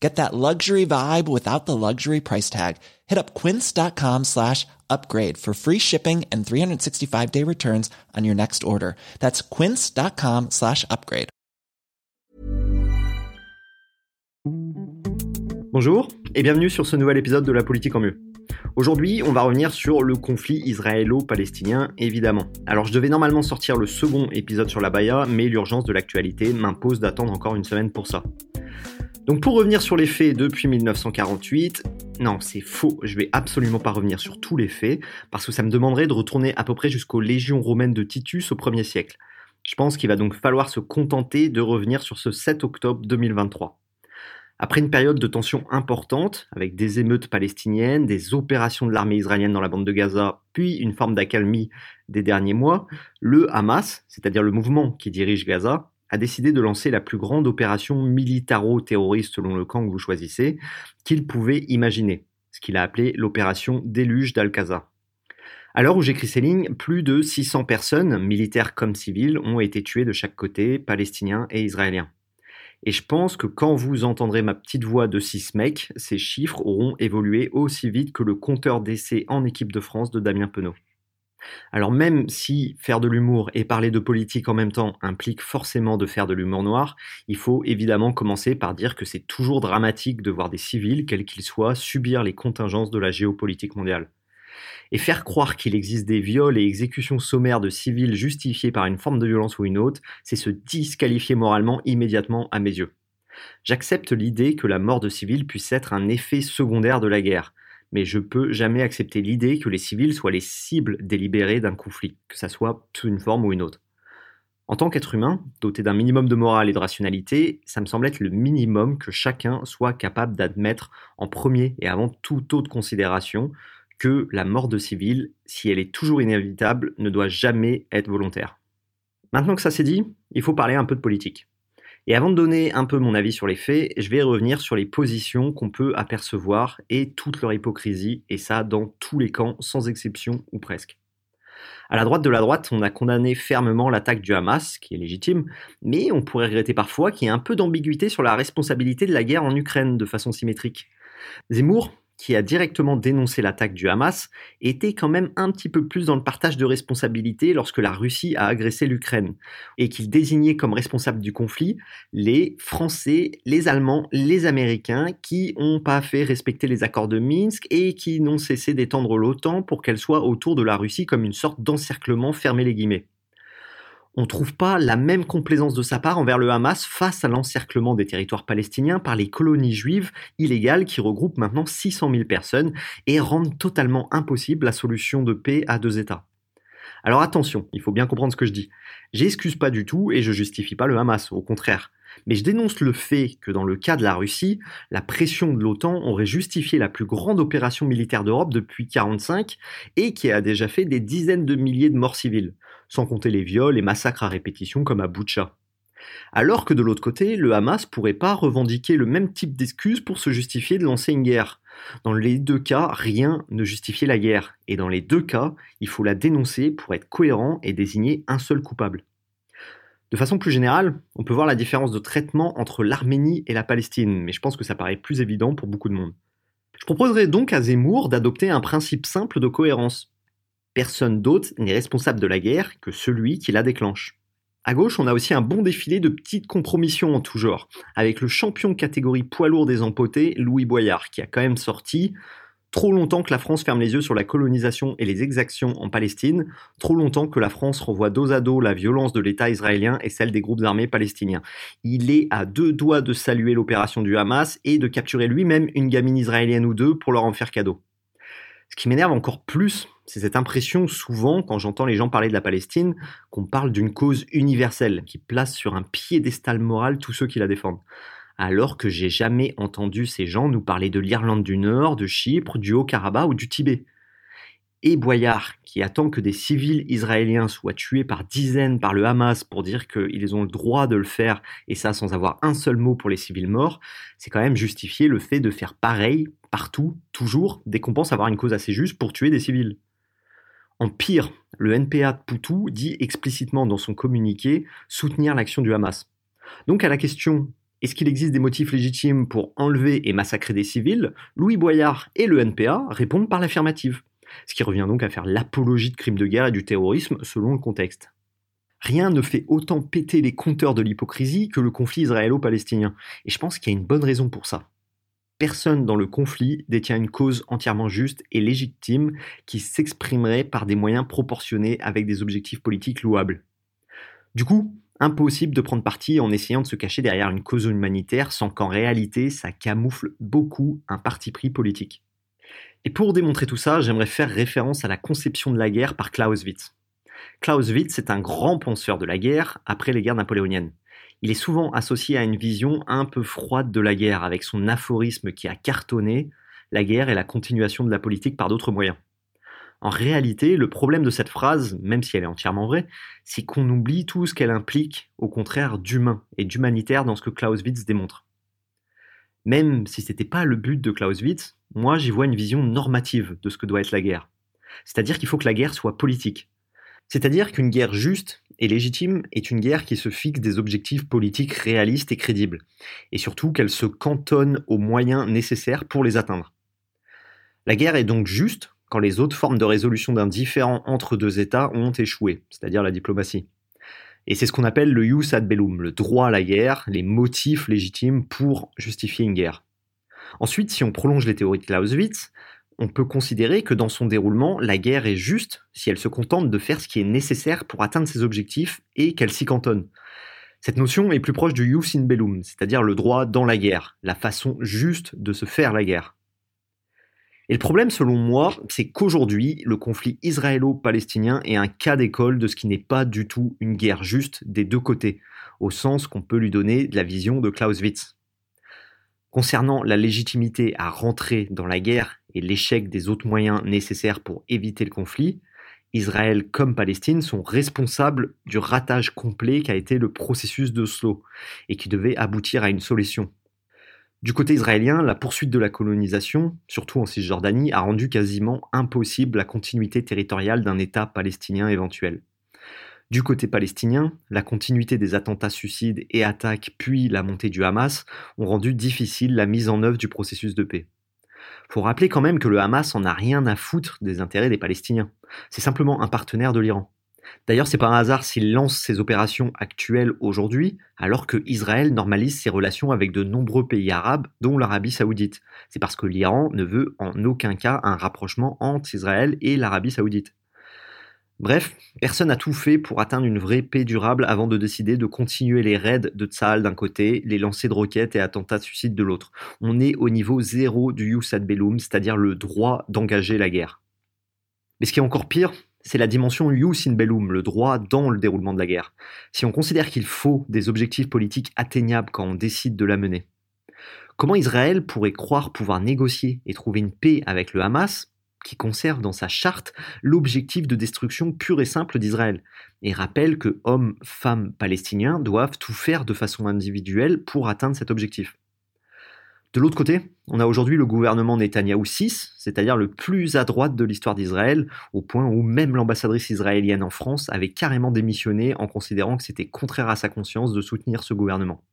Get that luxury vibe without the luxury price tag. Hit up quince.com slash upgrade for free shipping and 365-day returns on your next order. That's quince.com slash upgrade. Bonjour et bienvenue sur ce nouvel épisode de La politique en mieux. Aujourd'hui, on va revenir sur le conflit israélo-palestinien, évidemment. Alors, je devais normalement sortir le second épisode sur la Baïa, mais l'urgence de l'actualité m'impose d'attendre encore une semaine pour ça. Donc, pour revenir sur les faits depuis 1948, non, c'est faux, je vais absolument pas revenir sur tous les faits, parce que ça me demanderait de retourner à peu près jusqu'aux légions romaines de Titus au 1er siècle. Je pense qu'il va donc falloir se contenter de revenir sur ce 7 octobre 2023. Après une période de tension importante, avec des émeutes palestiniennes, des opérations de l'armée israélienne dans la bande de Gaza, puis une forme d'accalmie des derniers mois, le Hamas, c'est-à-dire le mouvement qui dirige Gaza, a décidé de lancer la plus grande opération militaro-terroriste selon le camp que vous choisissez, qu'il pouvait imaginer, ce qu'il a appelé l'opération Déluge d'Al-Qaza. À l'heure où j'écris ces lignes, plus de 600 personnes, militaires comme civiles, ont été tuées de chaque côté, palestiniens et israéliens. Et je pense que quand vous entendrez ma petite voix de six mecs, ces chiffres auront évolué aussi vite que le compteur d'essai en équipe de France de Damien Penaud. Alors même si faire de l'humour et parler de politique en même temps implique forcément de faire de l'humour noir, il faut évidemment commencer par dire que c'est toujours dramatique de voir des civils, quels qu'ils soient, subir les contingences de la géopolitique mondiale. Et faire croire qu'il existe des viols et exécutions sommaires de civils justifiés par une forme de violence ou une autre, c'est se disqualifier moralement immédiatement à mes yeux. J'accepte l'idée que la mort de civils puisse être un effet secondaire de la guerre, mais je peux jamais accepter l'idée que les civils soient les cibles délibérées d'un conflit, que ça soit sous une forme ou une autre. En tant qu'être humain, doté d'un minimum de morale et de rationalité, ça me semble être le minimum que chacun soit capable d'admettre en premier et avant toute autre considération, que la mort de civils, si elle est toujours inévitable, ne doit jamais être volontaire. Maintenant que ça c'est dit, il faut parler un peu de politique. Et avant de donner un peu mon avis sur les faits, je vais revenir sur les positions qu'on peut apercevoir et toute leur hypocrisie, et ça dans tous les camps, sans exception ou presque. À la droite de la droite, on a condamné fermement l'attaque du Hamas, qui est légitime, mais on pourrait regretter parfois qu'il y ait un peu d'ambiguïté sur la responsabilité de la guerre en Ukraine de façon symétrique. Zemmour, qui a directement dénoncé l'attaque du Hamas, était quand même un petit peu plus dans le partage de responsabilités lorsque la Russie a agressé l'Ukraine, et qu'il désignait comme responsables du conflit les Français, les Allemands, les Américains, qui n'ont pas fait respecter les accords de Minsk et qui n'ont cessé d'étendre l'OTAN pour qu'elle soit autour de la Russie comme une sorte d'encerclement fermé les guillemets on ne trouve pas la même complaisance de sa part envers le Hamas face à l'encerclement des territoires palestiniens par les colonies juives illégales qui regroupent maintenant 600 000 personnes et rendent totalement impossible la solution de paix à deux États. Alors attention, il faut bien comprendre ce que je dis. J'excuse pas du tout et je justifie pas le Hamas, au contraire. Mais je dénonce le fait que dans le cas de la Russie, la pression de l'OTAN aurait justifié la plus grande opération militaire d'Europe depuis 1945 et qui a déjà fait des dizaines de milliers de morts civiles sans compter les viols et massacres à répétition comme à Boucha. Alors que de l'autre côté, le Hamas pourrait pas revendiquer le même type d'excuses pour se justifier de lancer une guerre. Dans les deux cas, rien ne justifiait la guerre, et dans les deux cas, il faut la dénoncer pour être cohérent et désigner un seul coupable. De façon plus générale, on peut voir la différence de traitement entre l'Arménie et la Palestine, mais je pense que ça paraît plus évident pour beaucoup de monde. Je proposerai donc à Zemmour d'adopter un principe simple de cohérence. Personne d'autre n'est responsable de la guerre que celui qui la déclenche. À gauche, on a aussi un bon défilé de petites compromissions en tout genre, avec le champion catégorie poids lourd des empotés, Louis Boyard, qui a quand même sorti Trop longtemps que la France ferme les yeux sur la colonisation et les exactions en Palestine, trop longtemps que la France renvoie dos à dos la violence de l'État israélien et celle des groupes armés palestiniens. Il est à deux doigts de saluer l'opération du Hamas et de capturer lui-même une gamine israélienne ou deux pour leur en faire cadeau. Ce qui m'énerve encore plus, c'est cette impression souvent, quand j'entends les gens parler de la Palestine, qu'on parle d'une cause universelle, qui place sur un piédestal moral tous ceux qui la défendent alors que j'ai jamais entendu ces gens nous parler de l'Irlande du Nord, de Chypre, du Haut-Karabakh ou du Tibet. Et Boyard, qui attend que des civils israéliens soient tués par dizaines par le Hamas pour dire qu'ils ont le droit de le faire, et ça sans avoir un seul mot pour les civils morts, c'est quand même justifier le fait de faire pareil partout, toujours, dès qu'on pense avoir une cause assez juste pour tuer des civils. En pire, le NPA de Poutou dit explicitement dans son communiqué soutenir l'action du Hamas. Donc à la question est-ce qu'il existe des motifs légitimes pour enlever et massacrer des civils? Louis Boyard et le NPA répondent par l'affirmative, ce qui revient donc à faire l'apologie de crimes de guerre et du terrorisme selon le contexte. Rien ne fait autant péter les compteurs de l'hypocrisie que le conflit israélo-palestinien, et je pense qu'il y a une bonne raison pour ça. Personne dans le conflit détient une cause entièrement juste et légitime qui s'exprimerait par des moyens proportionnés avec des objectifs politiques louables. Du coup, Impossible de prendre parti en essayant de se cacher derrière une cause humanitaire sans qu'en réalité ça camoufle beaucoup un parti pris politique. Et pour démontrer tout ça, j'aimerais faire référence à la conception de la guerre par Clausewitz. Clausewitz est un grand penseur de la guerre après les guerres napoléoniennes. Il est souvent associé à une vision un peu froide de la guerre, avec son aphorisme qui a cartonné La guerre est la continuation de la politique par d'autres moyens. En réalité, le problème de cette phrase, même si elle est entièrement vraie, c'est qu'on oublie tout ce qu'elle implique, au contraire, d'humain et d'humanitaire dans ce que Clausewitz démontre. Même si ce n'était pas le but de Clausewitz, moi j'y vois une vision normative de ce que doit être la guerre. C'est-à-dire qu'il faut que la guerre soit politique. C'est-à-dire qu'une guerre juste et légitime est une guerre qui se fixe des objectifs politiques réalistes et crédibles, et surtout qu'elle se cantonne aux moyens nécessaires pour les atteindre. La guerre est donc juste quand les autres formes de résolution d'un différend entre deux États ont échoué, c'est-à-dire la diplomatie. Et c'est ce qu'on appelle le jus ad bellum, le droit à la guerre, les motifs légitimes pour justifier une guerre. Ensuite, si on prolonge les théories de Clausewitz, on peut considérer que dans son déroulement, la guerre est juste si elle se contente de faire ce qui est nécessaire pour atteindre ses objectifs et qu'elle s'y cantonne. Cette notion est plus proche du jus in bellum, c'est-à-dire le droit dans la guerre, la façon juste de se faire la guerre. Et le problème, selon moi, c'est qu'aujourd'hui, le conflit israélo-palestinien est un cas d'école de ce qui n'est pas du tout une guerre juste des deux côtés, au sens qu'on peut lui donner de la vision de Clausewitz. Concernant la légitimité à rentrer dans la guerre et l'échec des autres moyens nécessaires pour éviter le conflit, Israël comme Palestine sont responsables du ratage complet qu'a été le processus d'Oslo et qui devait aboutir à une solution. Du côté israélien, la poursuite de la colonisation, surtout en Cisjordanie, a rendu quasiment impossible la continuité territoriale d'un État palestinien éventuel. Du côté palestinien, la continuité des attentats suicides et attaques puis la montée du Hamas ont rendu difficile la mise en œuvre du processus de paix. Faut rappeler quand même que le Hamas en a rien à foutre des intérêts des Palestiniens. C'est simplement un partenaire de l'Iran. D'ailleurs, c'est pas un hasard s'il lance ses opérations actuelles aujourd'hui, alors que Israël normalise ses relations avec de nombreux pays arabes, dont l'Arabie saoudite. C'est parce que l'Iran ne veut en aucun cas un rapprochement entre Israël et l'Arabie saoudite. Bref, personne n'a tout fait pour atteindre une vraie paix durable avant de décider de continuer les raids de Tsahal d'un côté, les lancers de roquettes et attentats de suicide de l'autre. On est au niveau zéro du Youssad Bellum, c'est-à-dire le droit d'engager la guerre. Mais ce qui est encore pire, c'est la dimension jus in bellum, le droit dans le déroulement de la guerre. Si on considère qu'il faut des objectifs politiques atteignables quand on décide de la mener. Comment Israël pourrait croire pouvoir négocier et trouver une paix avec le Hamas, qui conserve dans sa charte l'objectif de destruction pure et simple d'Israël, et rappelle que hommes, femmes palestiniens doivent tout faire de façon individuelle pour atteindre cet objectif De l'autre côté, on a aujourd'hui le gouvernement Netanyahou 6, c'est-à-dire le plus à droite de l'histoire d'Israël, au point où même l'ambassadrice israélienne en France avait carrément démissionné en considérant que c'était contraire à sa conscience de soutenir ce gouvernement.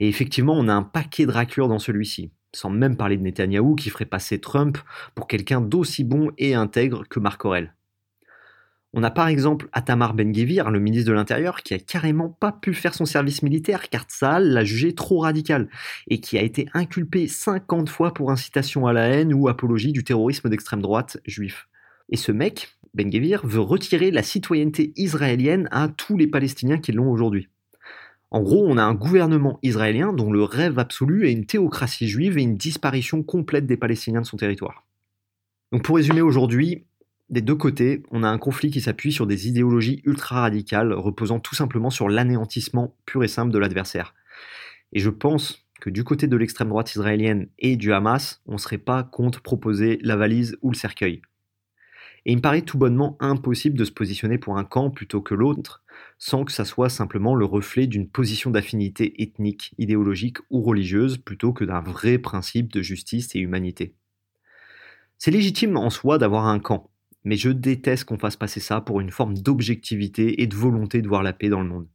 Et effectivement, on a un paquet de raclures dans celui-ci, sans même parler de Netanyahou qui ferait passer Trump pour quelqu'un d'aussi bon et intègre que Marc Aurel. On a par exemple Atamar Ben-Gvir, le ministre de l'Intérieur, qui a carrément pas pu faire son service militaire car Tsahal l'a jugé trop radical et qui a été inculpé 50 fois pour incitation à la haine ou apologie du terrorisme d'extrême droite juif. Et ce mec, Ben-Gvir, veut retirer la citoyenneté israélienne à tous les Palestiniens qui l'ont aujourd'hui. En gros, on a un gouvernement israélien dont le rêve absolu est une théocratie juive et une disparition complète des Palestiniens de son territoire. Donc pour résumer aujourd'hui, des deux côtés, on a un conflit qui s'appuie sur des idéologies ultra-radicales reposant tout simplement sur l'anéantissement pur et simple de l'adversaire. Et je pense que du côté de l'extrême droite israélienne et du Hamas, on ne serait pas contre proposer la valise ou le cercueil. Et il me paraît tout bonnement impossible de se positionner pour un camp plutôt que l'autre, sans que ça soit simplement le reflet d'une position d'affinité ethnique, idéologique ou religieuse, plutôt que d'un vrai principe de justice et humanité. C'est légitime en soi d'avoir un camp, mais je déteste qu'on fasse passer ça pour une forme d'objectivité et de volonté de voir la paix dans le monde.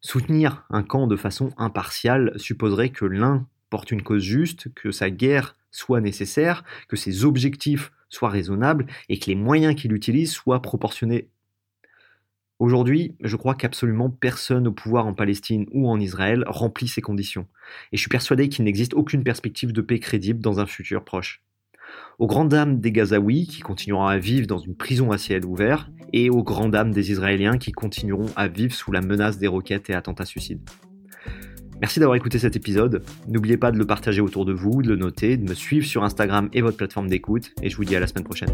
Soutenir un camp de façon impartiale supposerait que l'un porte une cause juste, que sa guerre soit nécessaire, que ses objectifs soient raisonnables et que les moyens qu'il utilise soient proportionnés. Aujourd'hui, je crois qu'absolument personne au pouvoir en Palestine ou en Israël remplit ces conditions, et je suis persuadé qu'il n'existe aucune perspective de paix crédible dans un futur proche aux grandes dames des Gazaouis qui continueront à vivre dans une prison à ciel ouvert, et aux grandes dames des Israéliens qui continueront à vivre sous la menace des roquettes et attentats suicides. Merci d'avoir écouté cet épisode. N'oubliez pas de le partager autour de vous, de le noter, de me suivre sur Instagram et votre plateforme d'écoute, et je vous dis à la semaine prochaine.